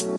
Servus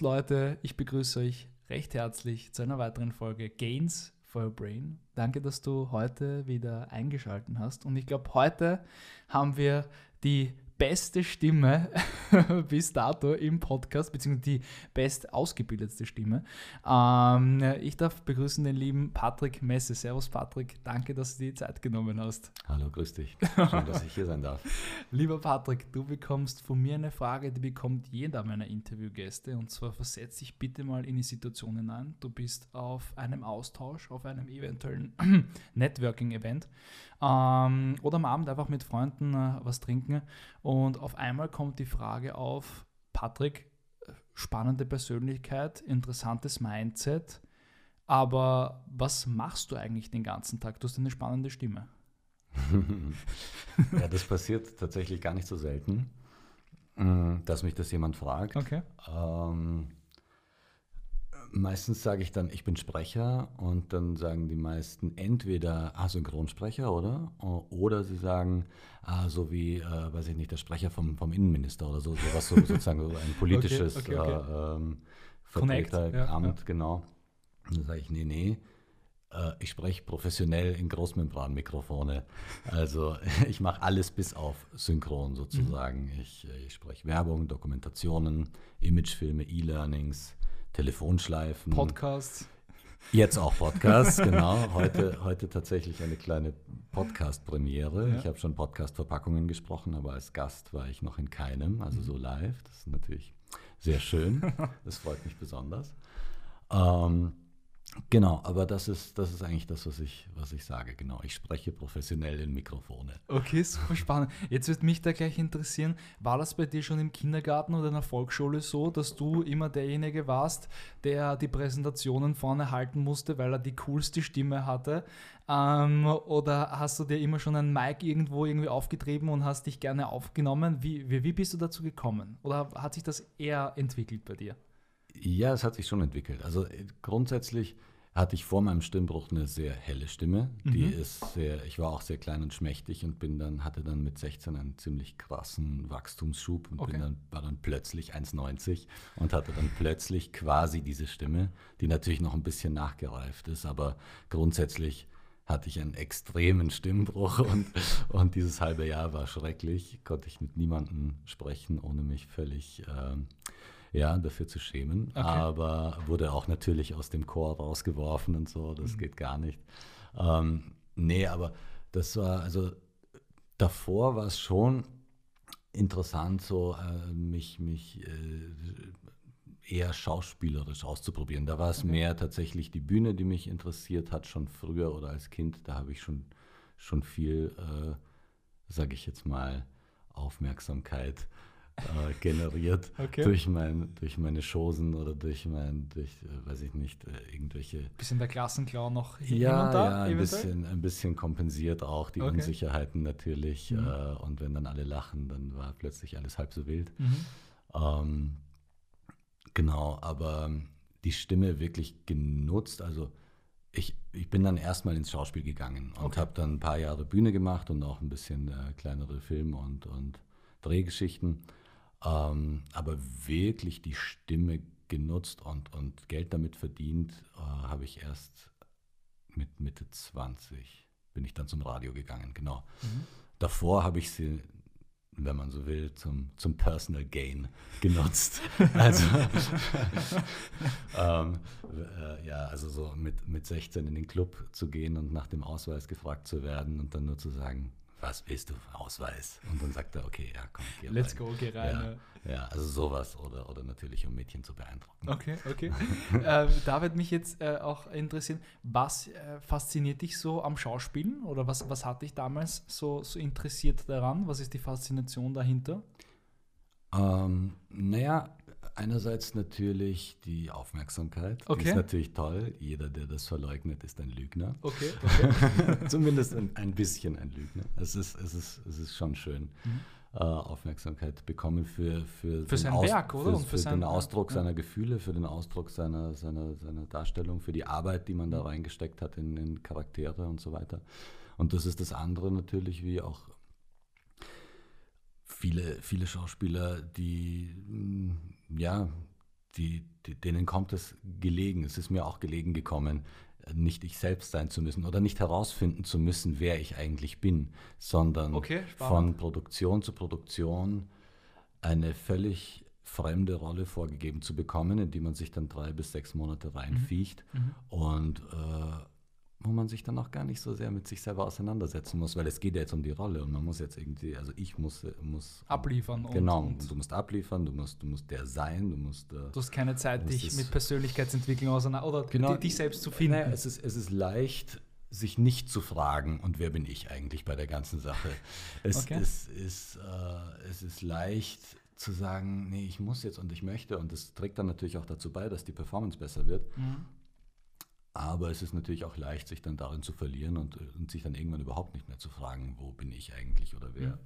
Leute, ich begrüße euch recht herzlich zu einer weiteren Folge Gains for Your Brain. Danke, dass du heute wieder eingeschaltet hast. Und ich glaube, heute haben wir die beste Stimme bis dato im Podcast, beziehungsweise die best ausgebildetste Stimme. Ähm, ich darf begrüßen den lieben Patrick Messe. Servus Patrick, danke, dass du dir die Zeit genommen hast. Hallo, grüß dich. Schön, dass ich hier sein darf. Lieber Patrick, du bekommst von mir eine Frage, die bekommt jeder meiner Interviewgäste. Und zwar versetz dich bitte mal in die Situation hinein. Du bist auf einem Austausch, auf einem eventuellen Networking-Event ähm, oder am Abend einfach mit Freunden äh, was trinken. Und auf einmal kommt die Frage auf, Patrick, spannende Persönlichkeit, interessantes Mindset, aber was machst du eigentlich den ganzen Tag? Du hast eine spannende Stimme. ja, das passiert tatsächlich gar nicht so selten, mm, dass mich das jemand fragt. Okay. Ähm, Meistens sage ich dann, ich bin Sprecher und dann sagen die meisten entweder ah, Synchronsprecher, oder? Oder sie sagen, ah, so wie, äh, weiß ich nicht, der Sprecher vom, vom Innenminister oder so, sowas so, sozusagen so ein politisches okay, okay, okay. Äh, ähm, Vertreteramt, ja, ja. genau. Und dann sage ich, nee, nee, äh, ich spreche professionell in Großmembranmikrofone. Also ich mache alles bis auf Synchron sozusagen. Mhm. Ich, äh, ich spreche Werbung, Dokumentationen, Imagefilme, E-Learnings, Telefonschleifen. Podcasts. Jetzt auch Podcasts, genau. Heute, heute tatsächlich eine kleine Podcast-Premiere. Ja. Ich habe schon Podcast-Verpackungen gesprochen, aber als Gast war ich noch in keinem, also so live. Das ist natürlich sehr schön. Das freut mich besonders. Ähm, Genau, aber das ist, das ist eigentlich das, was ich, was ich sage. Genau, ich spreche professionell in Mikrofone. Okay, super spannend. Jetzt wird mich da gleich interessieren, war das bei dir schon im Kindergarten oder in der Volksschule so, dass du immer derjenige warst, der die Präsentationen vorne halten musste, weil er die coolste Stimme hatte? Ähm, oder hast du dir immer schon ein Mic irgendwo irgendwie aufgetrieben und hast dich gerne aufgenommen? Wie, wie, wie bist du dazu gekommen? Oder hat sich das eher entwickelt bei dir? Ja, es hat sich schon entwickelt. Also äh, grundsätzlich hatte ich vor meinem Stimmbruch eine sehr helle Stimme. Die mhm. ist sehr, ich war auch sehr klein und schmächtig und bin dann, hatte dann mit 16 einen ziemlich krassen Wachstumsschub und okay. bin dann, war dann plötzlich 1,90 und hatte dann plötzlich quasi diese Stimme, die natürlich noch ein bisschen nachgereift ist, aber grundsätzlich hatte ich einen extremen Stimmbruch und, und dieses halbe Jahr war schrecklich. Konnte ich mit niemandem sprechen, ohne mich völlig äh, ja, dafür zu schämen. Okay. Aber wurde auch natürlich aus dem Chor rausgeworfen und so, das mhm. geht gar nicht. Ähm, nee, aber das war, also davor war es schon interessant, so äh, mich, mich äh, eher schauspielerisch auszuprobieren. Da war es okay. mehr tatsächlich die Bühne, die mich interessiert hat, schon früher oder als Kind. Da habe ich schon, schon viel, äh, sage ich jetzt mal, Aufmerksamkeit äh, generiert okay. durch, mein, durch meine Chosen oder durch mein, durch, äh, weiß ich nicht, äh, irgendwelche. Bisschen der Klassenclown noch hier ja, und da? Ja, ein bisschen, ein bisschen kompensiert auch die okay. Unsicherheiten natürlich. Mhm. Äh, und wenn dann alle lachen, dann war plötzlich alles halb so wild. Mhm. Ähm, genau, aber die Stimme wirklich genutzt, also ich, ich bin dann erstmal ins Schauspiel gegangen und okay. habe dann ein paar Jahre Bühne gemacht und auch ein bisschen äh, kleinere Filme und, und Drehgeschichten. Ähm, aber wirklich die Stimme genutzt und, und Geld damit verdient, äh, habe ich erst mit Mitte 20 bin ich dann zum Radio gegangen, genau. Mhm. Davor habe ich sie, wenn man so will, zum, zum Personal Gain genutzt. also, ähm, äh, ja, also so mit, mit 16 in den Club zu gehen und nach dem Ausweis gefragt zu werden und dann nur zu sagen, was willst du, Ausweis? Und dann sagt er, okay, ja, komm, geh Let's rein. go, geh rein. Ja, ja, also sowas oder, oder natürlich, um Mädchen zu beeindrucken. Okay, okay. äh, da wird mich jetzt äh, auch interessieren, was äh, fasziniert dich so am Schauspielen oder was, was hat dich damals so, so interessiert daran? Was ist die Faszination dahinter? Ähm, naja, einerseits natürlich die Aufmerksamkeit. Okay. Die ist natürlich toll. Jeder, der das verleugnet, ist ein Lügner. Okay, okay. Zumindest ein, ein, bisschen ein Lügner. Es ist, es ist, es ist schon schön. Mhm. äh, Aufmerksamkeit bekommen für, für, für sein Aus Werk, oder? Für, Und für, sein, den Ausdruck ja. seiner Gefühle, für den Ausdruck seiner, seiner, seiner Darstellung, für die Arbeit, die man da reingesteckt hat in, in Charaktere und so weiter. Und das ist das andere natürlich, wie auch viele, viele Schauspieler, die, ja, die, die, denen kommt es gelegen, es ist mir auch gelegen gekommen, nicht ich selbst sein zu müssen oder nicht herausfinden zu müssen, wer ich eigentlich bin, sondern Okay, von. Produktion zu Produktion eine völlig fremde Rolle vorgegeben zu bekommen, in die man sich dann drei bis sechs Monate reinfiegt Mhm. und äh, wo man sich dann auch gar nicht so sehr mit sich selber auseinandersetzen muss, weil es geht ja jetzt um die Rolle und man muss jetzt irgendwie, also ich muss, muss Abliefern genau, und- du musst abliefern, du musst, du musst der sein, du musst äh, Du hast keine Zeit, dich mit Persönlichkeitsentwicklung auseinander oder Genau. di- dich selbst zu finden. Naja, es, ist, es ist leicht, sich nicht zu fragen, und wer bin ich eigentlich bei der ganzen Sache? Es, Okay. es, ist, äh, es ist leicht zu sagen, nee, ich muss jetzt und ich möchte. Und das trägt dann natürlich auch dazu bei, dass die Performance besser wird. Mhm. Aber es ist natürlich auch leicht, sich dann darin zu verlieren und, und sich dann irgendwann überhaupt nicht mehr zu fragen, wo bin ich eigentlich oder wer. Mhm.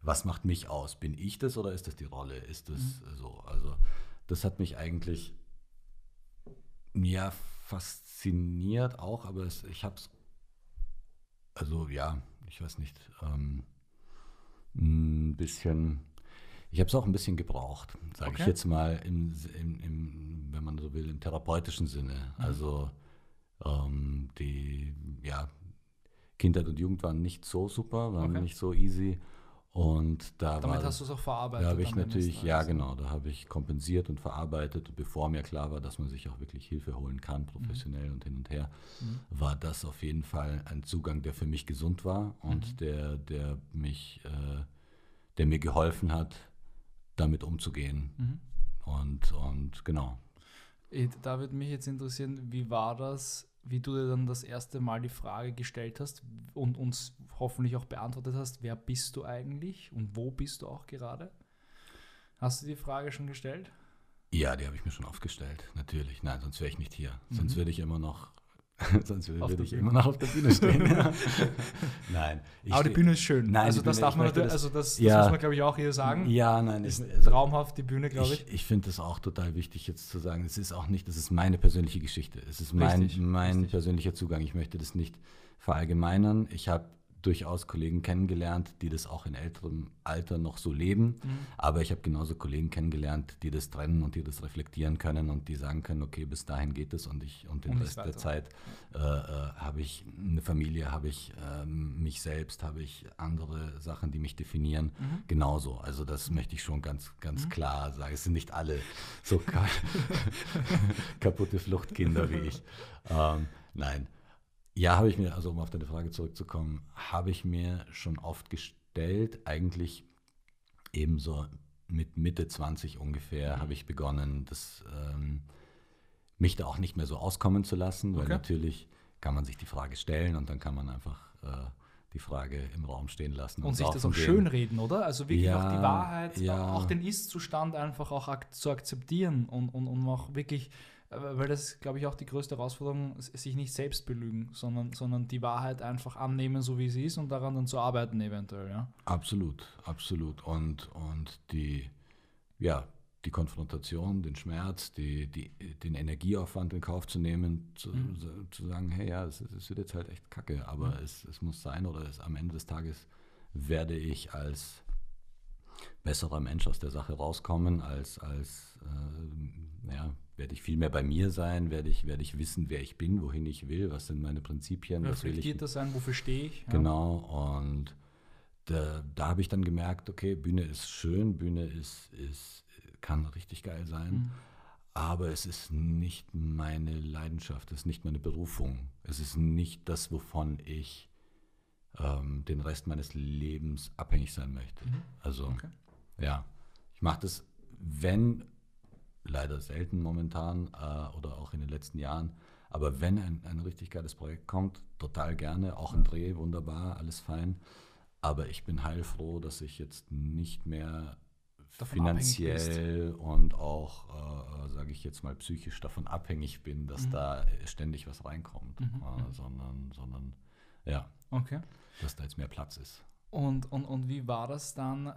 Was macht mich aus? Bin ich das oder ist das die Rolle? Ist das Mhm. so? Also, das hat mich eigentlich ja fasziniert auch, aber es, ich habe es, also ja, ich weiß nicht, ähm, ein bisschen, ich habe es auch ein bisschen gebraucht, sage Okay. ich jetzt mal, im, im, im, wenn man so will, im therapeutischen Sinne. Mhm. Also ähm, die, ja, Kindheit und Jugend waren nicht so super, waren Okay. nicht so easy. Und da Damit war hast du es auch verarbeitet. da habe ich natürlich, ja Tages. genau, da habe ich kompensiert und verarbeitet, bevor mir klar war, dass man sich auch wirklich Hilfe holen kann, professionell und hin und her, Mhm. war das auf jeden Fall ein Zugang, der für mich gesund war und Mhm. der, der mich, äh, der mir geholfen hat, damit umzugehen. Mhm. Und, und genau. Eh, Da würde mich jetzt interessieren, wie war das, wie du dir dann das erste Mal die Frage gestellt hast und uns hoffentlich auch beantwortet hast, wer bist du eigentlich und wo bist du auch gerade? Hast du die Frage schon gestellt? Ja, die habe ich mir schon aufgestellt, natürlich. Nein, sonst wäre ich nicht hier. Mhm. Sonst würde ich immer noch, sonst würde ich immer noch auf der Bühne stehen. Nein. Aber die Bühne ist schön. Nein, also das Bühne- darf man natürlich, das- also das, das Ja. muss man glaube ich auch hier sagen. Ja, nein, Ist ich, also, traumhaft die Bühne, glaube ich. ich, ich finde es auch total wichtig jetzt zu sagen, es ist auch nicht, das ist meine persönliche Geschichte. Es ist mein, Richtig, mein richtig. persönlicher Zugang. Ich möchte das nicht verallgemeinern. Ich habe durchaus Kollegen kennengelernt, die das auch in älterem Alter noch so leben. Mhm. Aber ich habe genauso Kollegen kennengelernt, die das trennen und die das reflektieren können und die sagen können, okay, bis dahin geht es und ich und den Und Rest der. Zeit äh, äh, habe ich eine Familie, habe ich ähm, mich selbst, habe ich andere Sachen, die mich definieren. Mhm. Genauso. Also das möchte ich schon ganz, ganz klar sagen. Es sind nicht alle so ka kaputte Fluchtkinder wie ich. Ähm, nein. Ja, habe ich mir, also um auf deine Frage zurückzukommen, habe ich mir schon oft gestellt, eigentlich ebenso mit Mitte 20 ungefähr, habe ich begonnen, das, ähm, mich da auch nicht mehr so auskommen zu lassen, weil Okay. natürlich kann man sich die Frage stellen und dann kann man einfach äh, die Frage im Raum stehen lassen. Und sich das auch gehen. schön reden, oder? Also wirklich Ja, auch die Wahrheit, ja. auch den Ist-Zustand einfach auch ak zu akzeptieren und, und, und auch wirklich, weil das ist, glaube ich, auch die größte Herausforderung, sich nicht selbst belügen, sondern, sondern die Wahrheit einfach annehmen, so wie sie ist und daran dann zu arbeiten eventuell, ja. Absolut, absolut. Und, und die, ja, die Konfrontation, den Schmerz, die, die, den Energieaufwand in Kauf zu nehmen, zu, Mhm. zu sagen, hey ja, es, es wird jetzt halt echt kacke, aber Mhm. es, es muss sein oder es, am Ende des Tages werde ich als besserer Mensch aus der Sache rauskommen, als, als äh, ja, werde ich viel mehr bei mir sein, werde ich, werde ich wissen, wer ich bin, wohin ich will, was sind meine Prinzipien, was will ich Reflektierter sein, wofür stehe ich? Ja. Genau, und da, da habe ich dann gemerkt, okay, Bühne ist schön, Bühne ist, ist, kann richtig geil sein, Mhm. aber es ist nicht meine Leidenschaft, es ist nicht meine Berufung, es ist nicht das, wovon ich ähm, den Rest meines Lebens abhängig sein möchte. Mhm. Also, Okay. ja, ich mache das, wenn, leider selten momentan äh, oder auch in den letzten Jahren, aber wenn ein, ein richtig geiles Projekt kommt, total gerne, auch ein Dreh, wunderbar, alles fein. Aber ich bin heilfroh, dass ich jetzt nicht mehr Davon finanziell und auch, äh, sage ich jetzt mal, psychisch davon abhängig bin, dass Mhm. da ständig was reinkommt, Mhm, äh, mhm. sondern, sondern ja, Okay. dass da jetzt mehr Platz ist. Und, und, und wie war das dann,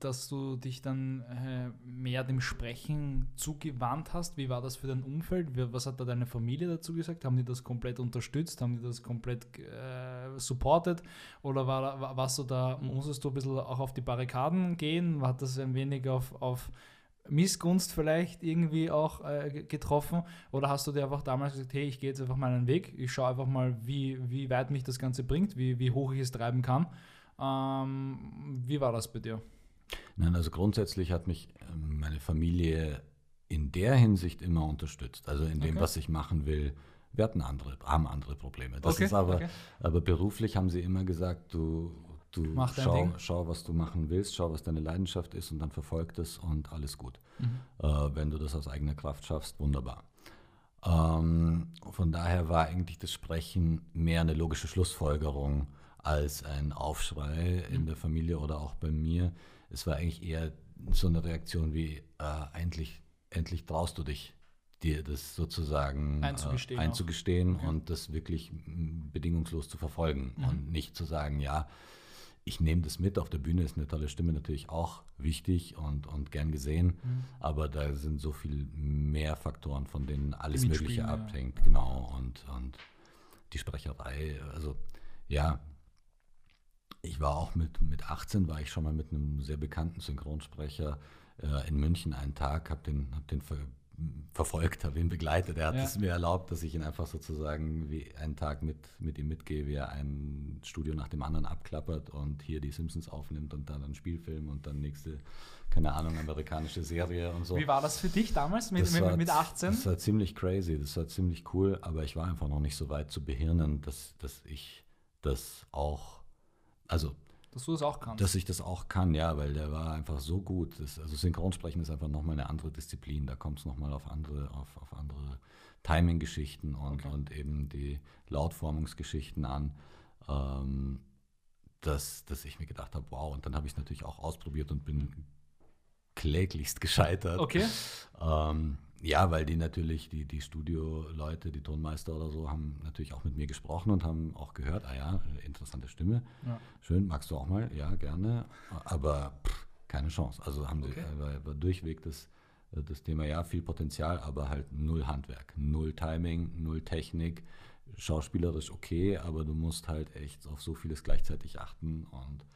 dass du dich dann äh, mehr dem Sprechen zugewandt hast? Wie war das für dein Umfeld? Was hat da deine Familie dazu gesagt? Haben die das komplett unterstützt? Haben die das komplett äh, supported? Oder war, war, warst du da, musstest du ein bisschen auch auf die Barrikaden gehen? Hat das ein wenig auf, auf Missgunst vielleicht irgendwie auch äh, getroffen? Oder hast du dir einfach damals gesagt, hey, ich gehe jetzt einfach meinen Weg, ich schaue einfach mal, wie, wie weit mich das Ganze bringt, wie, wie hoch ich es treiben kann? Ähm, wie war das bei dir? Nein, also grundsätzlich hat mich ähm, meine Familie in der Hinsicht immer unterstützt. Also in dem, okay. was ich machen will. Wir hatten andere, haben andere Probleme. Das okay, ist aber, okay. aber beruflich haben sie immer gesagt, du, du schau, schau, was du machen willst, schau, was deine Leidenschaft ist und dann verfolg das und alles gut. Mhm. Äh, wenn du das aus eigener Kraft schaffst, wunderbar. Ähm, von daher war eigentlich das Sprechen mehr eine logische Schlussfolgerung als ein Aufschrei in mhm. der Familie oder auch bei mir. Es war eigentlich eher so eine Reaktion wie, äh, endlich, endlich traust du dich, dir das sozusagen äh, einzugestehen, äh, einzugestehen okay. und das wirklich bedingungslos zu verfolgen mhm. und nicht zu sagen, ja, ich nehme das mit, auf der Bühne ist eine tolle Stimme natürlich auch wichtig und, und gern gesehen, mhm. aber da sind so viel mehr Faktoren, von denen alles Mögliche abhängt, ja. genau, und, und die Sprecherei, also ja, ich war auch mit, mit 18, war ich schon mal mit einem sehr bekannten Synchronsprecher äh, in München einen Tag, habe den, hab den ver, verfolgt, habe ihn begleitet. Er hat ja. es mir erlaubt, dass ich ihn einfach sozusagen wie einen Tag mit, mit ihm mitgehe, wie er ein Studio nach dem anderen abklappert und hier die Simpsons aufnimmt und dann einen Spielfilm und dann nächste, keine Ahnung, amerikanische Serie und so. Wie war das für dich damals mit, mit, war, mit 18? Das war ziemlich crazy, das war ziemlich cool, aber ich war einfach noch nicht so weit zu behirnen, dass, dass ich das auch also dass du das auch kannst. Dass ich das auch kann, ja, weil der war einfach so gut. Das, also Synchronsprechen ist einfach nochmal eine andere Disziplin. Da kommt es nochmal auf andere, auf, auf andere Timing-Geschichten und, okay. und eben die Lautformungsgeschichten an. Ähm, dass, dass ich mir gedacht habe, wow, und dann habe ich es natürlich auch ausprobiert und bin kläglichst gescheitert. Okay. Ähm, ja, weil die natürlich, die, die Studioleute, die Tonmeister oder so, haben natürlich auch mit mir gesprochen und haben auch gehört, ah ja, interessante Stimme. Ja. Schön, magst du auch mal? Ja, gerne. Aber pff, keine Chance. Also haben okay. sie, war, war durchweg das, das Thema, ja, viel Potenzial, aber halt null Handwerk, null Timing, null Technik. Schauspielerisch okay, aber du musst halt echt auf so vieles gleichzeitig achten und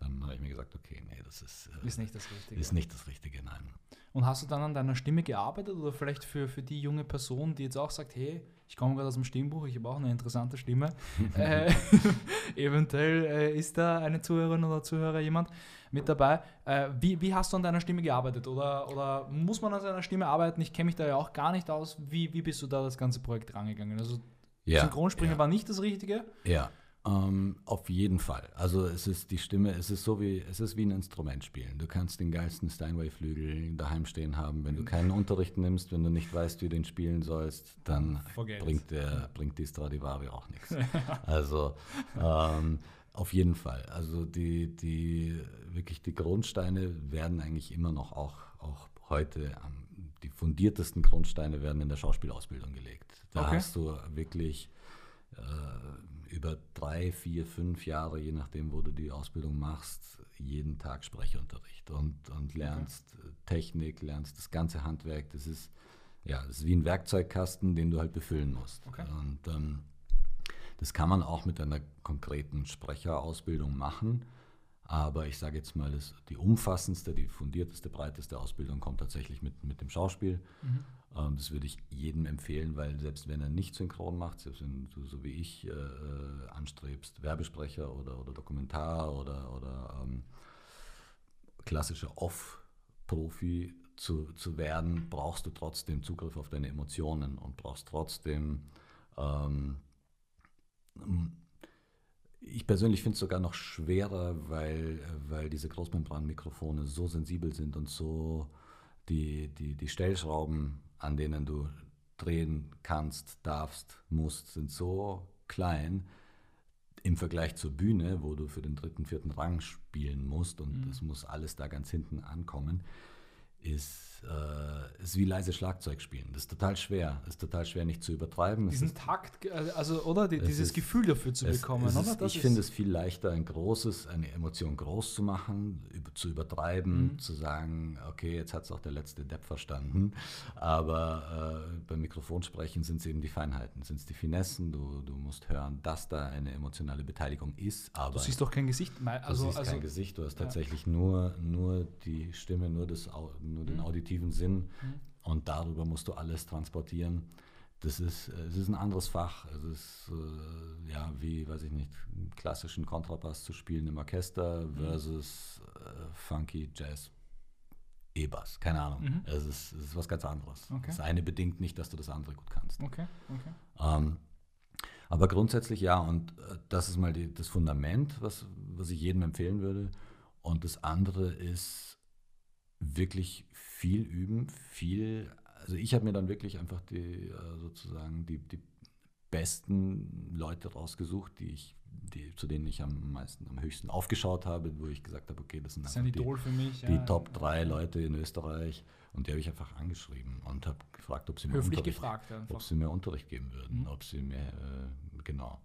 dann habe ich mir gesagt, okay, nee, das ist, äh, ist nicht das Richtige. Ist nicht das Richtige, nein. Und hast du dann an deiner Stimme gearbeitet oder vielleicht für, für die junge Person, die jetzt auch sagt, hey, ich komme gerade aus dem Stimmbuch, ich habe auch eine interessante Stimme. äh, eventuell äh, ist da eine Zuhörerin oder Zuhörer jemand mit dabei. Äh, wie, wie hast du an deiner Stimme gearbeitet? Oder, oder muss man an seiner Stimme arbeiten? Ich kenne mich da ja auch gar nicht aus. Wie, wie bist du da das ganze Projekt rangegangen? Also ja, Synchronsprechen ja. war nicht das Richtige. Ja. Ähm, auf jeden Fall. Also es ist die Stimme, es ist so wie, es ist wie ein Instrument spielen. Du kannst den geilsten Steinway-Flügel daheim stehen haben. Wenn du keinen Unterricht nimmst, wenn du nicht weißt, wie du den spielen sollst, dann bringt, der, bringt die Stradivari auch nichts. Also ähm, auf jeden Fall. Also die, die wirklich die Grundsteine werden eigentlich immer noch auch, auch heute die fundiertesten Grundsteine werden in der Schauspielausbildung gelegt. Da okay. hast du wirklich äh, über drei, vier, fünf Jahre, je nachdem, wo du die Ausbildung machst, jeden Tag Sprechunterricht und, und lernst okay. Technik, lernst das ganze Handwerk. Das ist, ja, das ist wie ein Werkzeugkasten, den du halt befüllen musst. Okay. Und ähm, das kann man auch mit einer konkreten Sprecherausbildung machen. Aber ich sage jetzt mal, die umfassendste, die fundierteste, breiteste Ausbildung kommt tatsächlich mit, mit dem Schauspiel. Mhm. Das würde ich jedem empfehlen, weil selbst wenn er nicht synchron macht, selbst wenn du so wie ich äh, äh, anstrebst, Werbesprecher oder, oder Dokumentar oder, oder ähm, klassischer Off-Profi zu, zu werden, brauchst du trotzdem Zugriff auf deine Emotionen und brauchst trotzdem ähm, ich persönlich finde es sogar noch schwerer, weil, weil diese Großmembranmikrofone so sensibel sind und so die, die, die Stellschrauben an denen du drehen kannst, darfst, musst, sind so klein im Vergleich zur Bühne, wo du für den dritten, vierten Rang spielen musst und es mhm. muss alles da ganz hinten ankommen. ist, äh, ist wie leise Schlagzeug spielen. Das ist total schwer. Das ist total schwer, nicht zu übertreiben. Diesen ist, Takt, also oder die, dieses ist, Gefühl dafür zu es, bekommen. es oder? Ist, ich finde es viel leichter, ein großes, eine Emotion groß zu machen, über, zu übertreiben, mhm. zu sagen, okay, jetzt hat es auch der letzte Depp verstanden. Aber äh, beim Mikrofonsprechen sind es eben die Feinheiten, sind es die Finessen. Du, du musst hören, dass da eine emotionale Beteiligung ist. Aber du siehst doch kein Gesicht. Also, du siehst also, kein Gesicht, du hast tatsächlich ja. nur, nur die Stimme, nur, das, nur den mhm. Auditiven Sinn mhm. und darüber musst du alles transportieren. Das ist, es ist ein anderes Fach. Es ist äh, ja wie, weiß ich nicht, klassischen Kontrabass zu spielen im Orchester mhm. versus äh, Funky Jazz. E-Bass, keine Ahnung. Mhm. Es, ist, es ist was ganz anderes. Okay. Das eine bedingt nicht, dass du das andere gut kannst. Okay, okay. Ähm, aber grundsätzlich ja, und äh, das ist mal die, das Fundament, was, was ich jedem empfehlen würde. Und das andere ist wirklich viel üben, viel. Also ich habe mir dann wirklich einfach die äh, sozusagen die, die besten Leute rausgesucht, die ich, die, zu denen ich am meisten, am höchsten aufgeschaut habe, wo ich gesagt habe, okay, das sind das ein Idol die, mich. Die ja. Top drei Leute in Österreich. Und die habe ich einfach angeschrieben und habe gefragt, ob sie mir, Unterricht, gefragt, ob sie mir Unterricht geben würden, mhm. ob sie mir, äh, genau.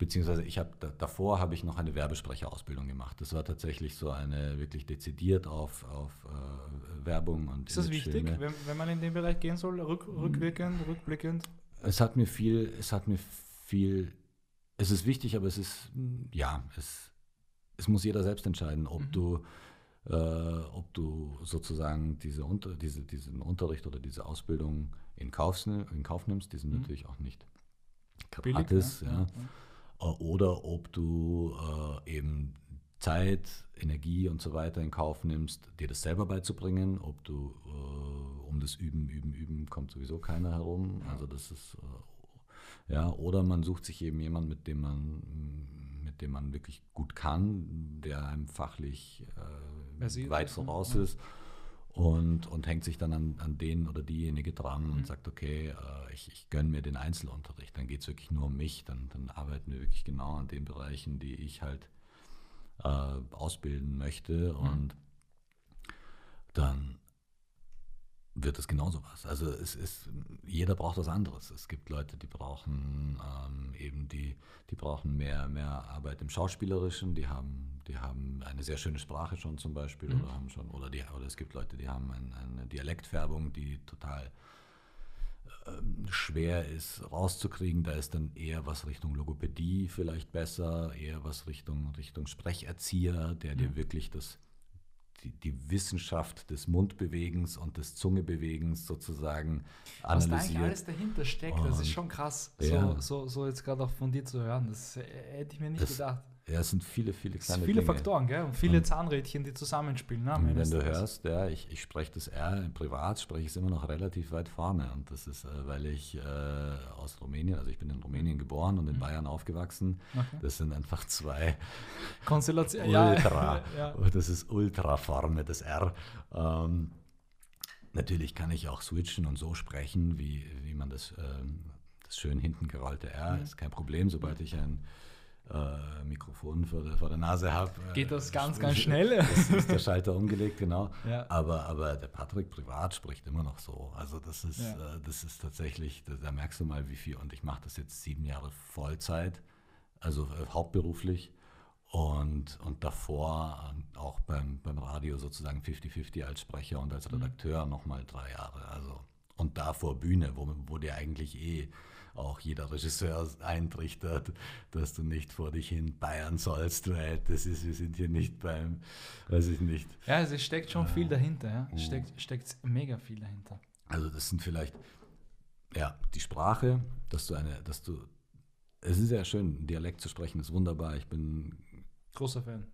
Beziehungsweise ich habe davor habe ich noch eine Werbesprecherausbildung gemacht. Das war tatsächlich so eine wirklich dezidiert auf, auf äh, Werbung und Ist das wichtig, wenn, wenn, man in den Bereich gehen soll, rück, rückwirkend, rückblickend? Es hat mir viel, es hat mir viel, es ist wichtig, aber es ist, ja, es, es muss jeder selbst entscheiden, ob mhm. du äh, ob du sozusagen diese Unter, diese, diesen Unterricht oder diese Ausbildung in Kauf, in Kauf nimmst, die sind mhm. natürlich auch nicht gratis, Billig, ja. ja. Oder ob du äh, eben Zeit, Energie und so weiter in Kauf nimmst, dir das selber beizubringen, ob du äh, um das Üben, Üben, Üben kommt sowieso keiner herum. Also das ist äh, ja, oder man sucht sich eben jemanden, mit dem man mit dem man wirklich gut kann, der einem fachlich äh, weit ne? voraus ist und, und hängt sich dann an, an den oder diejenige dran mhm. und sagt, okay, äh, ich, ich gönne mir den Einzelunterricht, dann geht es wirklich nur um mich, dann, dann arbeiten wir wirklich genau an den Bereichen, die ich halt äh, ausbilden möchte mhm. und dann wird es genauso was. Also es ist, jeder braucht was anderes. Es gibt Leute, die brauchen ähm, eben die, die brauchen mehr, mehr Arbeit im Schauspielerischen, die haben, die haben eine sehr schöne Sprache schon zum Beispiel mhm. oder haben schon, oder die, oder es gibt Leute, die haben ein, eine Dialektfärbung, die total ähm, schwer ist rauszukriegen. Da ist dann eher was Richtung Logopädie vielleicht besser, eher was Richtung, Richtung Sprecherzieher, der mhm. dir wirklich das die, die, Wissenschaft des Mundbewegens und des Zungebewegens sozusagen analysiert. Was da eigentlich alles dahinter steckt, und, das ist schon krass, ja. so, so, so, jetzt gerade auch von dir zu hören. Das hätte ich mir nicht das, gedacht. Ja, es sind viele, viele kleine Viele Dinge. Faktoren, gell? Und viele und Zahnrädchen, die zusammenspielen. Ne, wenn du hörst, ja, ich, ich spreche das R, privat spreche ich es immer noch relativ weit vorne. Und das ist, äh, weil ich äh, aus Rumänien, also ich bin in Rumänien geboren und in mhm. Bayern aufgewachsen. Okay. Das sind einfach zwei Konstellationen. Ultra. ja. Das ist ultra vorne, das R. Ähm, natürlich kann ich auch switchen und so sprechen, wie, wie man das, ähm, das schön hinten gerollte R, mhm. ist kein Problem, sobald ich ein äh, Mikrofon vor der, vor der Nase habe. Äh, Geht das ganz, ganz schnell? Das ist der Schalter umgelegt, genau. Ja. Aber, aber der Patrick privat spricht immer noch so. Also das ist, ja. äh, das ist tatsächlich, da, da, merkst du mal, wie viel. Und ich mache das jetzt sieben Jahre Vollzeit, also hauptberuflich. Und, und davor auch beim, beim Radio sozusagen 50-50 als Sprecher und als mhm. Redakteur mhm. nochmal drei Jahre. Also, und davor Bühne, wo, wo dir eigentlich eh auch jeder Regisseur eintrichtert, dass du nicht vor dich hin bayern sollst, weil das ist, wir sind hier nicht beim, weiß ich nicht. Ja, also es steckt schon viel dahinter, ja. Es steckt, steckt mega viel dahinter. Also das sind vielleicht, ja, die Sprache, dass du eine, dass du, es ist ja schön, Dialekt zu sprechen, ist wunderbar. Ich bin Großer Fan.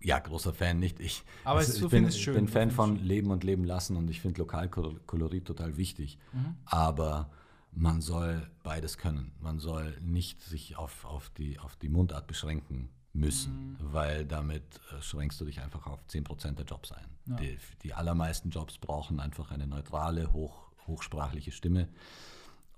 Ja, großer Fan, nicht ich. Aber es, ich bin, schön. bin Fan von Leben und Leben lassen und ich finde Lokalkolorit total wichtig. Mhm. Aber man soll beides können. Man soll nicht sich auf, auf, die, auf die Mundart beschränken müssen, mhm. weil damit äh, schränkst du dich einfach auf 10% der Jobs ein. Ja. Die, die, allermeisten Jobs brauchen einfach eine neutrale, hoch, hochsprachliche Stimme.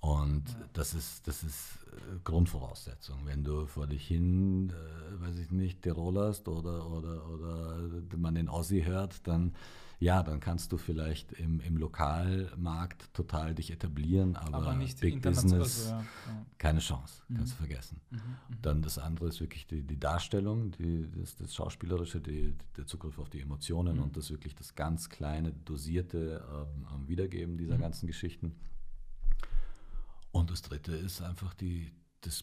Und ja. das ist, das ist äh, Grundvoraussetzung. Wenn du vor dich hin, äh, weiß ich nicht, Tirolers oder, oder, oder man den Aussie hört, dann ja, dann kannst du vielleicht im, im Lokalmarkt total dich etablieren, aber, aber nicht Big Business, also, ja, ja. keine Chance, mhm. kannst du vergessen. Mhm, mhm. Dann das andere ist wirklich die, die Darstellung, die, das, das Schauspielerische, die, der Zugriff auf die Emotionen mhm. und das wirklich das ganz kleine, dosierte ähm, Wiedergeben dieser mhm. ganzen Geschichten. Und das dritte ist einfach die, das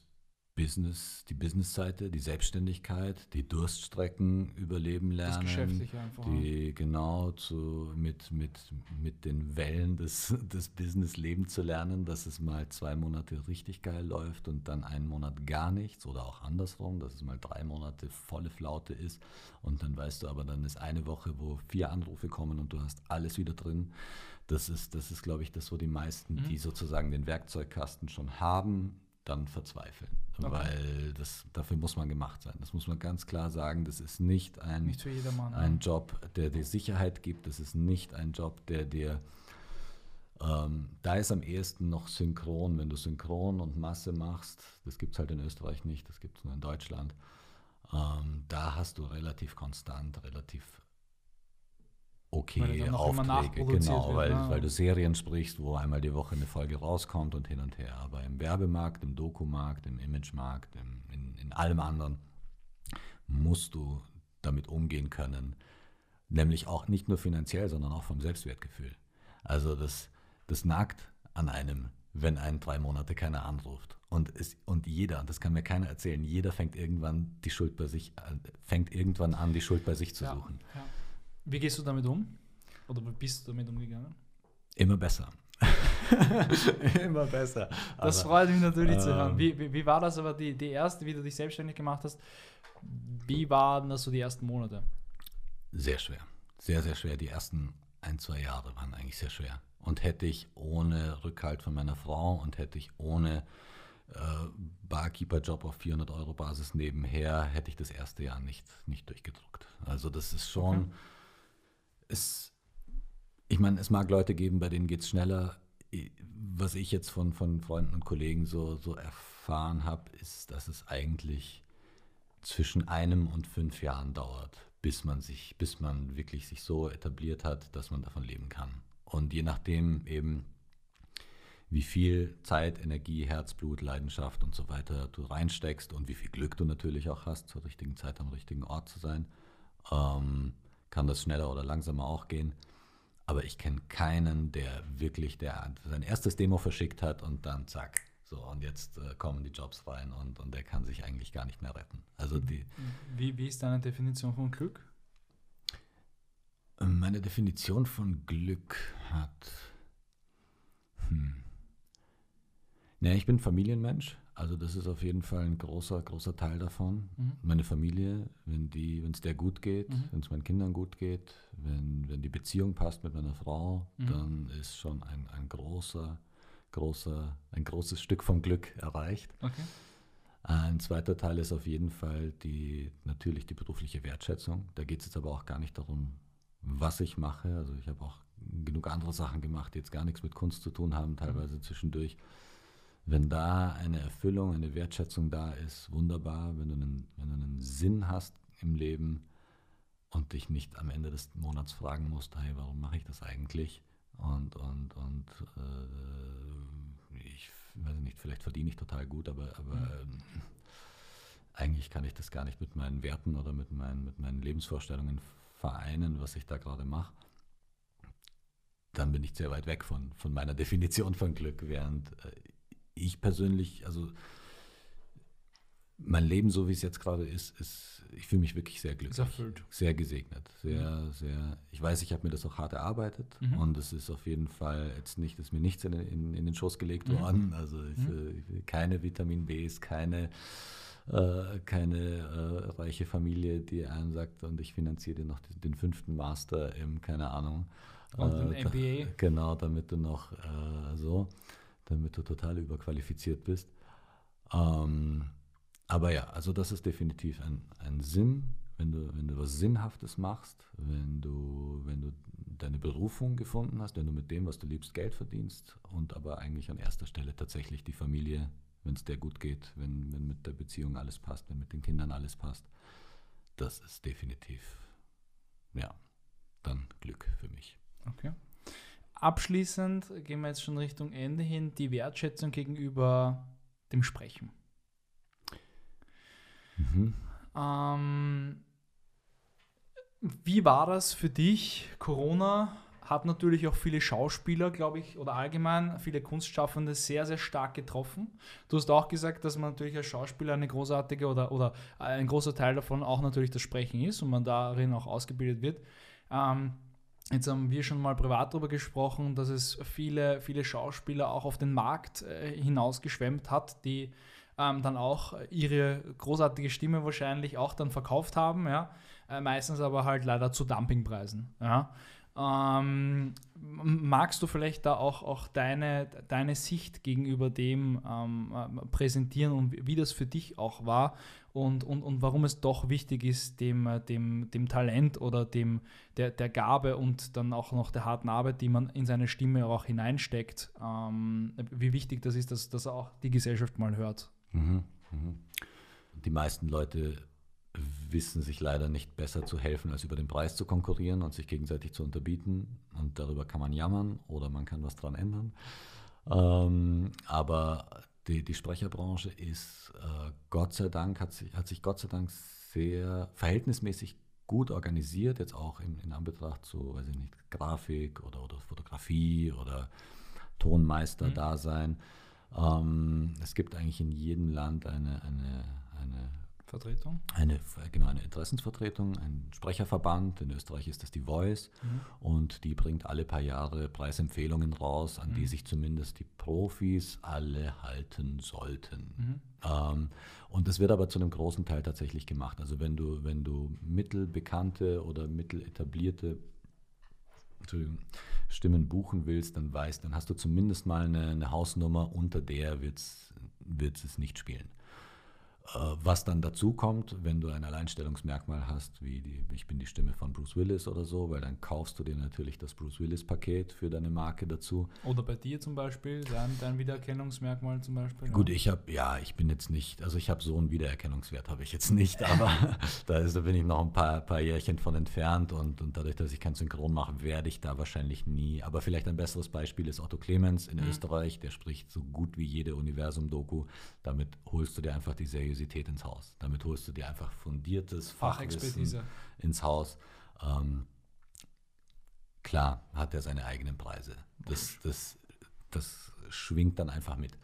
Business, die Business-Seite, die Selbstständigkeit, die Durststrecken überleben lernen. Das Geschäftliche einfach. Die genau zu, mit, mit, mit den Wellen des, des Business leben zu lernen, dass es mal zwei Monate richtig geil läuft und dann einen Monat gar nichts oder auch andersrum, dass es mal drei Monate volle Flaute ist und dann weißt du aber, dann ist eine Woche, wo vier Anrufe kommen und du hast alles wieder drin. Das ist, das ist glaube ich, das, wo die meisten, mhm. die sozusagen den Werkzeugkasten schon haben, dann verzweifeln. Okay. Weil das, dafür muss man gemacht sein. Das muss man ganz klar sagen. Das ist nicht ein, nicht ein ja. Job, der dir Sicherheit gibt. Das ist nicht ein Job, der dir ähm, da ist am ehesten noch synchron. Wenn du synchron und Masse machst, das gibt es halt in Österreich nicht, das gibt es nur in Deutschland, ähm, da hast du relativ konstant, relativ okay Aufträge. Genau, weil, ja. weil du Serien sprichst, wo einmal die Woche eine Folge rauskommt und hin und her. Aber im Werbemarkt, im Dokumarkt, im Imagemarkt, im, in, in allem anderen musst du damit umgehen können. Nämlich auch nicht nur finanziell, sondern auch vom Selbstwertgefühl. Also das, das nagt an einem, wenn einen drei Monate keiner anruft. Und, es, und jeder, das kann mir keiner erzählen, jeder fängt irgendwann die Schuld bei sich, fängt irgendwann an, die Schuld bei sich zu ja, suchen. Ja. Wie gehst du damit um? Oder wie bist du damit umgegangen? Immer besser. Immer besser. Das aber, freut mich natürlich ähm, zu hören. Wie, wie, wie, war das aber die, die erste, wie du dich selbstständig gemacht hast? Wie waren das so die ersten Monate? Sehr schwer. Sehr, sehr schwer. Die ersten ein, zwei Jahre waren eigentlich sehr schwer. Und hätte ich ohne Rückhalt von meiner Frau und hätte ich ohne äh, Barkeeper-Job auf 400 Euro Basis nebenher, hätte ich das erste Jahr nicht, nicht durchgedruckt. Also das ist schon... Okay es, ich meine, es mag Leute geben, bei denen geht es schneller. Was ich jetzt von, von Freunden und Kollegen so, so erfahren habe, ist, dass es eigentlich zwischen einem und fünf Jahren dauert, bis man sich, bis man wirklich sich so etabliert hat, dass man davon leben kann. Und je nachdem eben, wie viel Zeit, Energie, Herzblut, Leidenschaft und so weiter du reinsteckst und wie viel Glück du natürlich auch hast, zur richtigen Zeit am richtigen Ort zu sein, ähm, kann das schneller oder langsamer auch gehen. Aber ich kenne keinen, der wirklich der sein erstes Demo verschickt hat und dann zack. So, und jetzt äh, kommen die Jobs rein und, und der kann sich eigentlich gar nicht mehr retten. Also die, wie, wie ist deine Definition von Glück? Meine Definition von Glück hat. Hm. Naja, ich bin Familienmensch. Also das ist auf jeden Fall ein großer, großer Teil davon. Mhm. Meine Familie, wenn die, wenn es der gut geht, mhm. wenn es meinen Kindern gut geht, wenn, wenn die Beziehung passt mit meiner Frau, mhm. dann ist schon ein, ein großer, großer, ein großes Stück vom Glück erreicht. Okay. Ein zweiter Teil ist auf jeden Fall die natürlich die berufliche Wertschätzung. Da geht es jetzt aber auch gar nicht darum, was ich mache. Also ich habe auch genug andere Sachen gemacht, die jetzt gar nichts mit Kunst zu tun haben, teilweise mhm. zwischendurch. Wenn da eine Erfüllung, eine Wertschätzung da ist, wunderbar. Wenn du einen, wenn du einen Sinn hast im Leben und dich nicht am Ende des Monats fragen musst, hey, warum mache ich das eigentlich? Und, und, und äh, ich weiß nicht, vielleicht verdiene ich total gut, aber, aber mhm. äh, eigentlich kann ich das gar nicht mit meinen Werten oder mit meinen, mit meinen Lebensvorstellungen vereinen, was ich da gerade mache dann bin ich sehr weit weg von, von meiner Definition von Glück, während äh, ich persönlich, also mein Leben, so wie es jetzt gerade ist, ist, ich fühle mich wirklich sehr glücklich. erfüllt. Sehr gesegnet. Sehr, mhm. sehr, ich weiß, ich habe mir das auch hart erarbeitet mhm. und es ist auf jeden Fall jetzt nicht, ist mir nichts in, in, in den Schoß gelegt mhm. worden. Also ich, mhm. äh, keine Vitamin Bs, keine, äh, keine äh, reiche Familie, die einen sagt, und ich finanziere dir noch den, den fünften Master im, keine Ahnung. Und den MBA. Da, genau, damit du noch äh, so damit du total überqualifiziert bist. Ähm, aber ja, also das ist definitiv ein, ein Sinn, wenn du, wenn du was Sinnhaftes machst, wenn du, wenn du deine Berufung gefunden hast, wenn du mit dem, was du liebst, Geld verdienst und aber eigentlich an erster Stelle tatsächlich die Familie wenn es der gut geht, wenn, wenn mit der Beziehung alles passt, wenn mit den Kindern alles passt. Das ist definitiv, ja, dann Glück für mich. Okay. Abschließend gehen wir jetzt schon Richtung Ende hin, die Wertschätzung gegenüber dem Sprechen. Mhm. Ähm, wie war das für dich? Corona hat natürlich auch viele Schauspieler, glaube ich, oder allgemein viele Kunstschaffende sehr, sehr stark getroffen. Du hast auch gesagt, dass man natürlich als Schauspieler eine großartige oder, oder ein großer Teil davon auch natürlich das Sprechen ist und man darin auch ausgebildet wird. Ähm, Jetzt haben wir schon mal privat darüber gesprochen, dass es viele, viele Schauspieler auch auf den Markt äh, hinausgeschwemmt hat, die ähm, dann auch ihre großartige Stimme wahrscheinlich auch dann verkauft haben, ja. Äh, meistens aber halt leider zu Dumpingpreisen. Ja. Ähm, magst du vielleicht da auch, auch deine, deine Sicht gegenüber dem ähm, äh, präsentieren und wie das für dich auch war und, und, und warum es doch wichtig ist, dem, äh, dem, dem Talent oder dem, der, der Gabe und dann auch noch der harten Arbeit, die man in seine Stimme auch hineinsteckt, ähm, wie wichtig das ist, dass das auch die Gesellschaft mal hört? Mhm, mhm. Die meisten Leute wissen sich leider nicht besser zu helfen, als über den Preis zu konkurrieren und sich gegenseitig zu unterbieten. Und darüber kann man jammern oder man kann was dran ändern. Ähm, aber die, die Sprecherbranche ist äh, Gott sei Dank, hat sich, hat sich Gott sei Dank sehr verhältnismäßig gut organisiert, jetzt auch in, in Anbetracht zu, weiß ich nicht, Grafik oder, oder Fotografie oder Tonmeister-Dasein. Mhm. Ähm, es gibt eigentlich in jedem Land eine, eine, eine Vertretung? Eine, genau, eine Interessensvertretung, ein Sprecherverband. In Österreich ist das die Voice mhm. und die bringt alle paar Jahre Preisempfehlungen raus, an mhm. die sich zumindest die Profis alle halten sollten. Mhm. Ähm, und das wird aber zu einem großen Teil tatsächlich gemacht. Also wenn du, wenn du mittelbekannte oder mitteletablierte Stimmen buchen willst, dann weißt, dann hast du zumindest mal eine, eine Hausnummer, unter der wird es nicht spielen. Äh, was dann dazu kommt, wenn du ein Alleinstellungsmerkmal hast, wie die, ich bin die Stimme von Bruce Willis oder so, weil dann kaufst du dir natürlich das Bruce Willis-Paket für deine Marke dazu. Oder bei dir zum Beispiel, dein, dein Wiedererkennungsmerkmal zum Beispiel. Gut, ja. ich habe, ja, ich bin jetzt nicht, also ich habe so einen Wiedererkennungswert habe ich jetzt nicht, aber da, ist, da bin ich noch ein paar, paar Jährchen von entfernt und, und dadurch, dass ich kein Synchron mache, werde ich da wahrscheinlich nie. Aber vielleicht ein besseres Beispiel ist Otto Clemens in mhm. Österreich, der spricht so gut wie jede Universum-Doku. Damit holst du dir einfach die seriöse Seriosität ins Haus. Damit holst du dir einfach fundiertes Fachwissen ins Haus. Ähm, klar hat er seine eigenen Preise. Das, das, das schwingt dann einfach mit.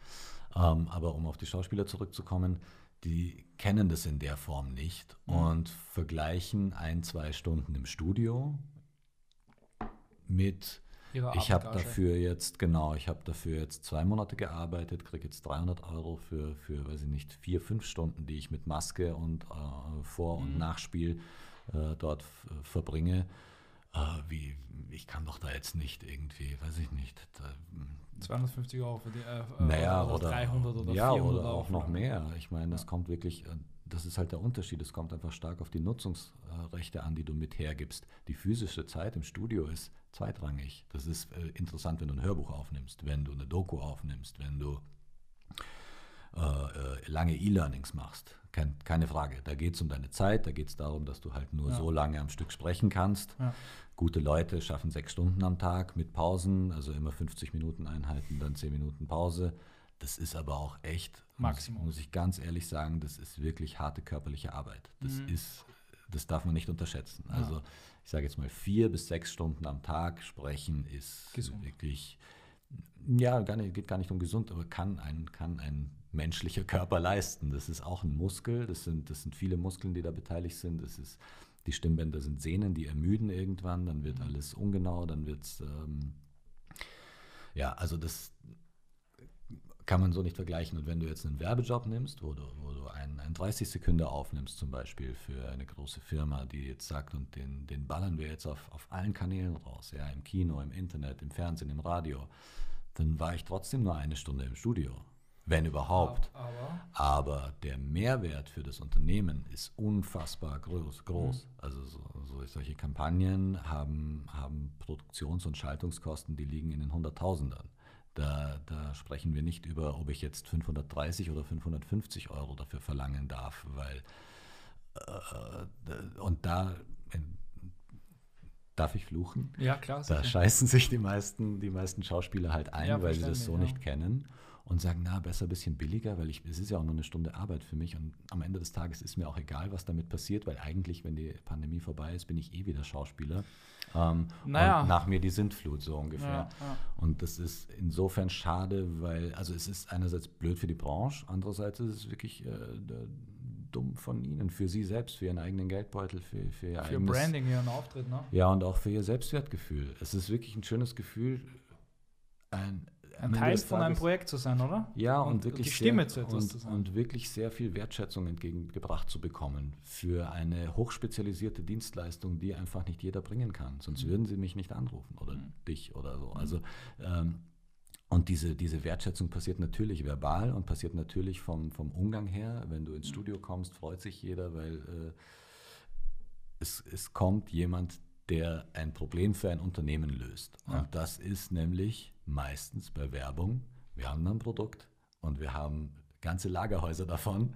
Ähm, aber um auf die Schauspieler zurückzukommen, die kennen das in der Form nicht mhm. und vergleichen ein, zwei Stunden im Studio mit ich habe dafür jetzt, genau, ich habe dafür jetzt zwei Monate gearbeitet, kriege jetzt 300 Euro für, für, weiß ich nicht, vier, fünf Stunden, die ich mit Maske und äh, Vor- und mhm. Nachspiel äh, dort verbringe. Äh, wie, ich kann doch da jetzt nicht irgendwie, weiß ich nicht. Da, 250 Euro für die, äh, naja, oder, 300 oder ja, 400 oder auch noch mehr. Ich meine, das kommt wirklich, äh, das ist halt der Unterschied. Es kommt einfach stark auf die Nutzungsrechte an, die du mit hergibst. Die physische Zeit im Studio ist zweitrangig. Das ist äh, interessant, wenn du ein Hörbuch aufnimmst, wenn du eine Doku aufnimmst, wenn du äh, äh lange E-Learnings machst. Kein, keine Frage. Da geht es um deine Zeit, da geht es darum, dass du halt nur ja. so lange am Stück sprechen kannst. Ja. Gute Leute schaffen sechs Stunden am Tag mit Pausen, also immer 50 Minuten Einheiten, dann 10 Minuten Pause. Das ist aber auch echt, Maximum. Muss, muss ich ganz ehrlich sagen, das ist wirklich harte körperliche Arbeit. Das mhm. ist, das darf man nicht unterschätzen. Also ja ich sage jetzt mal, vier bis sechs Stunden am Tag sprechen ist gesund. wirklich, ja, gar nicht, geht gar nicht um gesund, aber kann ein, kann ein menschlicher Körper leisten. Das ist auch ein Muskel, das sind, das sind viele Muskeln, die da beteiligt sind. Das ist, die Stimmbänder sind Sehnen, die ermüden irgendwann, dann wird mhm. alles ungenau, dann wird es, ähm, ja, also das, kann man so nicht vergleichen. Und wenn du jetzt einen Werbejob nimmst, wo du, wo du einen, einen 30 Sekunden aufnimmst, zum Beispiel für eine große Firma, die jetzt sagt, und den, den ballern wir jetzt auf, auf allen Kanälen raus, ja, im Kino, im Internet, im Fernsehen, im Radio, dann war ich trotzdem nur eine Stunde im Studio. Wenn überhaupt. Aber, aber der Mehrwert für das Unternehmen ist unfassbar groß. groß. Mhm. Also so, so, solche Kampagnen haben, haben Produktions- und Schaltungskosten, die liegen in den Hunderttausendern Da, da sprechen wir nicht über, ob ich jetzt 530 oder 550 Euro dafür verlangen darf, weil äh, und da darf ich fluchen? Ja, klar. Da scheißen sich die meisten, die meisten Schauspieler halt ein, ja, weil sie das so ja. nicht kennen und sagen, na, besser ein bisschen billiger, weil ich, es ist ja auch nur eine Stunde Arbeit für mich und am Ende des Tages ist mir auch egal, was damit passiert, weil eigentlich, wenn die Pandemie vorbei ist, bin ich eh wieder Schauspieler. Ähm, naja. Und nach mir die Sintflut so ungefähr. Ja, ja. Und das ist insofern schade, weil, also es ist einerseits blöd für die Branche, andererseits ist es wirklich äh, dumm von ihnen, für sie selbst, für ihren eigenen Geldbeutel, für, für ihr für eigenes, Branding, ihren Auftritt, ne? Ja, und auch für ihr Selbstwertgefühl. Es ist wirklich ein schönes Gefühl, ein, Teil von einem Projekt zu sein, oder? Ja, und, und wirklich die Stimme sehr, zu etwas und, zu sein. Und wirklich sehr viel Wertschätzung entgegengebracht zu bekommen für eine hochspezialisierte Dienstleistung, die einfach nicht jeder bringen kann. Sonst mhm. würden sie mich nicht anrufen oder mhm. dich oder so. Also ähm, und diese, diese Wertschätzung passiert natürlich verbal und passiert natürlich vom, vom Umgang her. Wenn du ins Studio kommst, freut sich jeder, weil äh, es, es kommt jemand, der ein Problem für ein Unternehmen löst. Und ja. das ist nämlich meistens bei Werbung. Wir haben ein Produkt und wir haben ganze Lagerhäuser davon.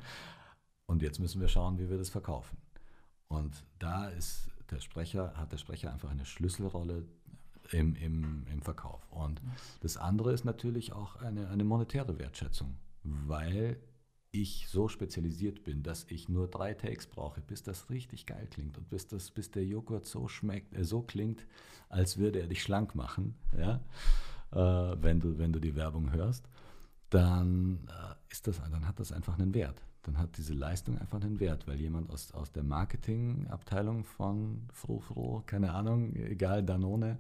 Und jetzt müssen wir schauen, wie wir das verkaufen. Und da ist der Sprecher, hat der Sprecher einfach eine Schlüsselrolle im, im, im Verkauf. Und das andere ist natürlich auch eine, eine monetäre Wertschätzung, weil ich so spezialisiert bin, dass ich nur drei Takes brauche, bis das richtig geil klingt und bis, das, bis der Joghurt so schmeckt, äh, so klingt, als würde er dich schlank machen, ja, äh, wenn, du, wenn du die Werbung hörst, dann, äh, ist das, dann hat das einfach einen Wert. Dann hat diese Leistung einfach einen Wert, weil jemand aus, aus der Marketingabteilung von Froh, keine Ahnung, egal, Danone,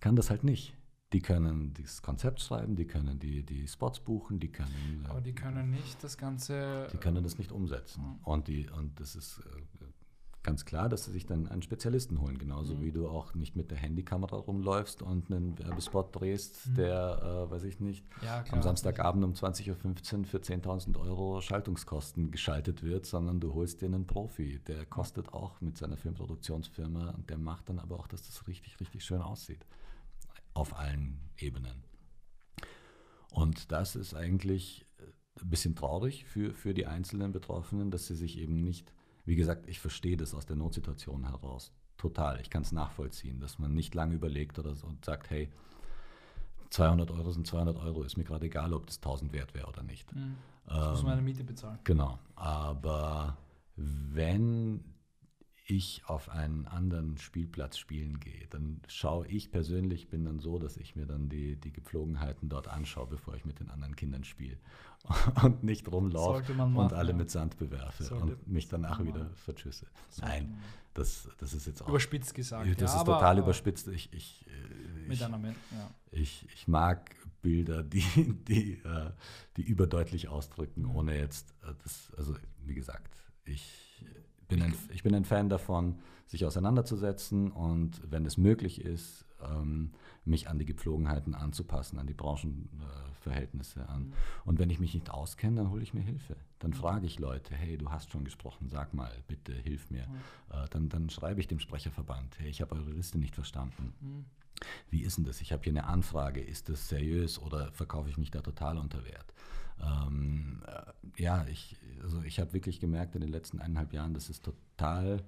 kann das halt nicht. Die können das Konzept schreiben, die können die, die Spots buchen, die können. Äh, Aber die können nicht das Ganze. Die können das nicht umsetzen. Mhm. Und, die, und das ist äh, ganz klar, dass sie sich dann einen Spezialisten holen. Genauso mhm. wie du auch nicht mit der Handykamera rumläufst und einen Werbespot drehst, mhm. der, äh, weiß ich nicht, ja, am Samstagabend um 20.15 Uhr für 10.000 Euro Schaltungskosten geschaltet wird, sondern du holst dir einen Profi. Der kostet auch mit seiner Filmproduktionsfirma und der macht dann aber auch, dass das richtig, richtig schön aussieht auf allen Ebenen. Und das ist eigentlich äh, ein bisschen traurig für, für die einzelnen Betroffenen, dass sie sich eben nicht, wie gesagt, ich verstehe das aus der Notsituation heraus total. Ich kann es nachvollziehen, dass man nicht lange überlegt oder so und sagt, hey, 200 Euro sind 200 Euro, ist mir gerade egal, ob das 1000 wert wäre oder nicht. Mhm. Ich ähm, muss meine Miete bezahlen. Genau, aber wenn ich auf einen anderen Spielplatz spielen gehe, dann schaue ich persönlich, bin dann so, dass ich mir dann die, die Gepflogenheiten dort anschaue, bevor ich mit den anderen Kindern spiele und nicht rumlaufe und alle ja. mit Sand bewerfe Sollte, und mich danach wieder verschüsse. Nein, das, das ist jetzt auch... Überspitzt gesagt. Das ja, ist total überspitzt. Ich, ich, äh, ich, ja. ich, ich mag Bilder, die, die, äh, die überdeutlich ausdrücken, mhm. ohne jetzt, äh, das, also wie gesagt, ich bin ein, ich bin ein Fan davon, sich auseinanderzusetzen und wenn es möglich ist, ähm, mich an die Gepflogenheiten anzupassen, an die Branchenverhältnisse äh, an. Mhm. Und wenn ich mich nicht auskenne, dann hole ich mir Hilfe. Dann mhm. frage ich Leute, hey, du hast schon gesprochen, sag mal, bitte hilf mir. Mhm. Äh, dann, dann schreibe ich dem Sprecherverband, hey, ich habe eure Liste nicht verstanden. Mhm. Wie ist denn das? Ich habe hier eine Anfrage, ist das seriös oder verkaufe ich mich da total unter Wert? Ähm, äh, ja, ich, also ich habe wirklich gemerkt in den letzten eineinhalb Jahren, das ist total,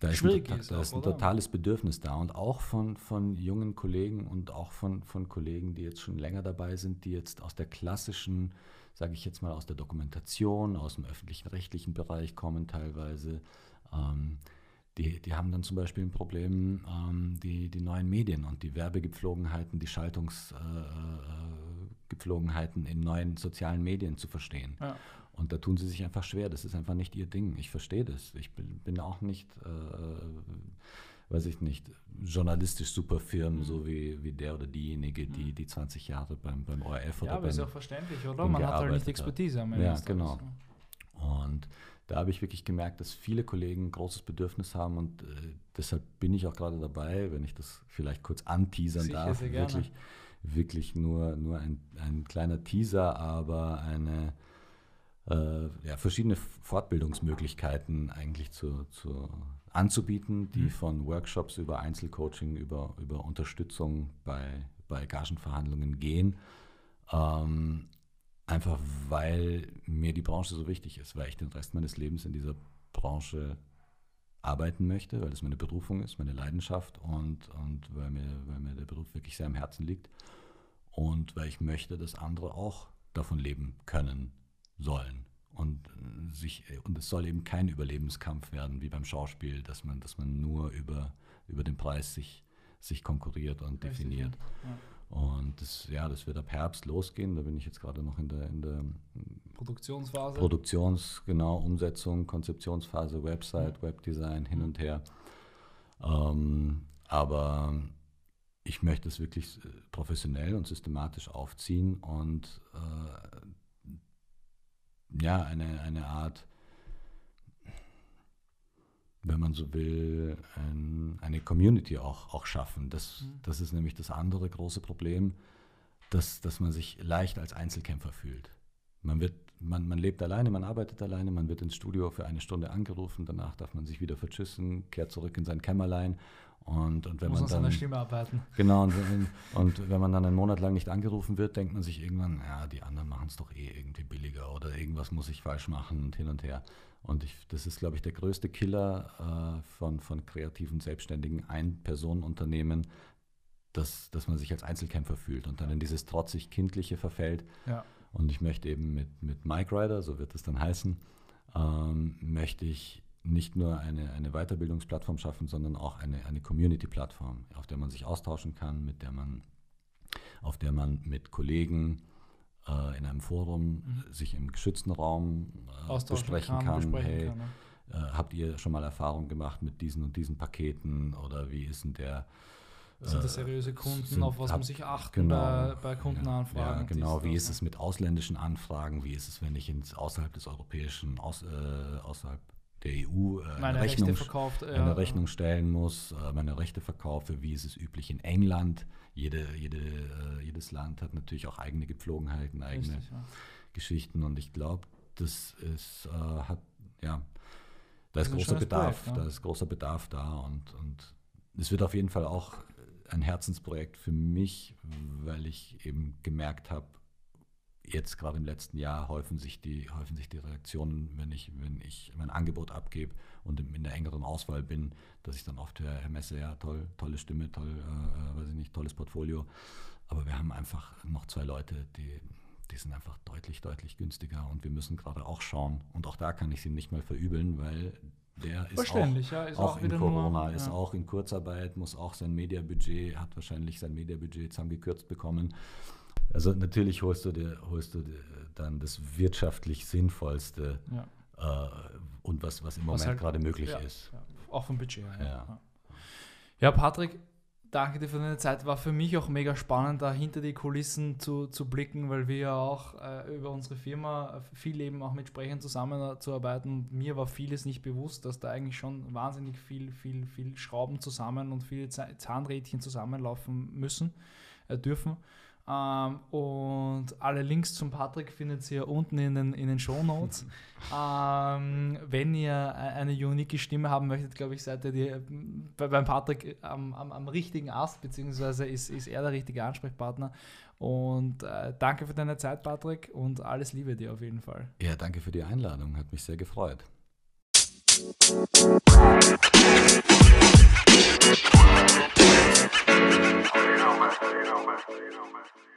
da ist, ein, da ist ein totales Bedürfnis da und auch von, von jungen Kollegen und auch von, von Kollegen, die jetzt schon länger dabei sind, die jetzt aus der klassischen, sage ich jetzt mal, aus der Dokumentation, aus dem öffentlichen rechtlichen Bereich kommen teilweise. Ähm, die, die haben dann zum Beispiel ein Problem, ähm, die, die neuen Medien und die Werbegepflogenheiten, die Schaltungsgepflogenheiten äh, in neuen sozialen Medien zu verstehen. Ja. Und da tun sie sich einfach schwer. Das ist einfach nicht ihr Ding. Ich verstehe das. Ich bin, auch nicht, äh, weiß ich nicht, journalistisch super firm, mhm. so wie, wie der oder diejenige, die, mhm. die 20 Jahre beim, beim ORF oder ja, aber ist auch verständlich, oder? Man hat halt nicht Expertise am Ende. Ja, genau. Und da habe ich wirklich gemerkt, dass viele Kollegen großes Bedürfnis haben und äh, deshalb bin ich auch gerade dabei, wenn ich das vielleicht kurz anteasern Sicher, darf, wirklich, wirklich nur, nur ein, ein kleiner Teaser, aber eine äh, ja, verschiedene Fortbildungsmöglichkeiten eigentlich zu, zu anzubieten, die mhm. von Workshops über Einzelcoaching, über, über Unterstützung bei, bei Gagenverhandlungen gehen. Ähm, einfach weil mir die Branche so wichtig ist, weil ich den Rest meines Lebens in dieser Branche arbeiten möchte, weil es meine Berufung ist, meine Leidenschaft und, und weil, mir, weil mir der Beruf wirklich sehr am Herzen liegt und weil ich möchte, dass andere auch davon leben können sollen. Und, sich, und es soll eben kein Überlebenskampf werden wie beim Schauspiel, dass man, dass man nur über, über den Preis sich, sich konkurriert und definiert. Ja. Und das, ja, das wird ab Herbst losgehen. Da bin ich jetzt gerade noch in der, in der Produktionsphase. Produktions, genau, Umsetzung, Konzeptionsphase, Website. Webdesign, hin und her. Ähm, aber ich möchte es wirklich äh, professionell und systematisch aufziehen und äh, ja, eine, eine Art wenn man so will, ein, eine Community auch, auch schaffen. Das, mhm. das ist nämlich das andere große Problem, dass, dass man sich leicht als Einzelkämpfer fühlt. Man, wird, man, man lebt alleine, man arbeitet alleine, man wird ins Studio für eine Stunde angerufen, danach darf man sich wieder vertschüssen, kehrt zurück in sein Kämmerlein und, und wenn Muss man dann, seiner Stimme arbeiten. Genau, und, und, wenn man dann einen Monat lang nicht angerufen wird, denkt man sich irgendwann, ja, die anderen machen es doch eh irgendwie billiger oder irgendwas muss ich falsch machen und hin und her. Und ich, das ist, glaube ich, der größte Killer äh, von, von kreativen, selbstständigen Ein-Personen-Unternehmen, dass, dass man sich als Einzelkämpfer fühlt und dann in dieses trotzig Kindliche verfällt. Ja. Und ich möchte eben mit, mit Mike Rider, so wird es dann heißen, ähm, möchte ich nicht nur eine, eine Weiterbildungsplattform schaffen, sondern auch eine, eine Community-Plattform, auf der man sich austauschen kann, mit der man, auf der man mit Kollegen äh, in einem Forum mhm. sich im geschützten Raum äh, besprechen kann. kann hey, kann, ne? äh, habt ihr schon mal Erfahrung gemacht mit diesen und diesen Paketen oder wie ist denn der sind das seriöse Kunden, sind, auf was hab, man sich achten genau, bei, bei Kundenanfragen? Ja, genau. Wie ist es mit ausländischen Anfragen? Wie ist es, wenn ich ins, außerhalb des europäischen, aus, äh, außerhalb der EU äh, eine, Rechnung, verkauft, ja. eine Rechnung stellen muss, äh, meine Rechte verkaufe, wie ist es üblich in England. Jede, jede, äh, jedes Land hat natürlich auch eigene Gepflogenheiten, eigene Richtig, ja. Geschichten und ich glaube, das ist, äh, hat, ja, da ist, ist großer Bedarf, Projekt, ja. da ist großer Bedarf da und, und es wird auf jeden Fall auch ein Herzensprojekt für mich, weil ich eben gemerkt habe, jetzt gerade im letzten Jahr häufen sich die, häufen sich die Reaktionen, wenn ich, wenn ich mein Angebot abgebe und in der engeren Auswahl bin, dass ich dann oft höre, Herr Messe, ja, toll, tolle Stimme, toll, äh, weiß ich nicht, tolles Portfolio. Aber wir haben einfach noch zwei Leute, die, die sind einfach deutlich, deutlich günstiger und wir müssen gerade auch schauen. Und auch da kann ich sie nicht mal verübeln, weil der ist auch, ja, ist auch, auch in Corona, nur, ja. ist auch in Kurzarbeit, muss auch sein Mediabudget, hat wahrscheinlich sein Mediabudget zusammengekürzt bekommen. Also natürlich holst du dir, holst du dir dann das wirtschaftlich Sinnvollste ja. äh, und was, was im was Moment halt, gerade möglich ja, ist. Ja, auch vom Budget. Ja. ja, Patrick, danke dir für deine Zeit. War für mich auch mega spannend, da hinter die Kulissen zu, zu blicken, weil wir ja auch äh, über unsere Firma viel eben auch mit Sprechern zusammenzuarbeiten. Mir war vieles nicht bewusst, dass da eigentlich schon wahnsinnig viel, viel, viel Schrauben zusammen und viele Zahnrädchen zusammenlaufen müssen, äh, dürfen. Ähm, und alle Links zum Patrick findet ihr unten in den, in den Show Notes. ähm, wenn ihr eine unique Stimme haben möchtet, glaube ich, seid ihr die, bei, beim Patrick am, am, am, richtigen Ast, beziehungsweise ist, ist er der richtige Ansprechpartner. Und äh, danke für deine Zeit, Patrick, und alles Liebe dir auf jeden Fall. Ja, danke für die Einladung, hat mich sehr gefreut. más.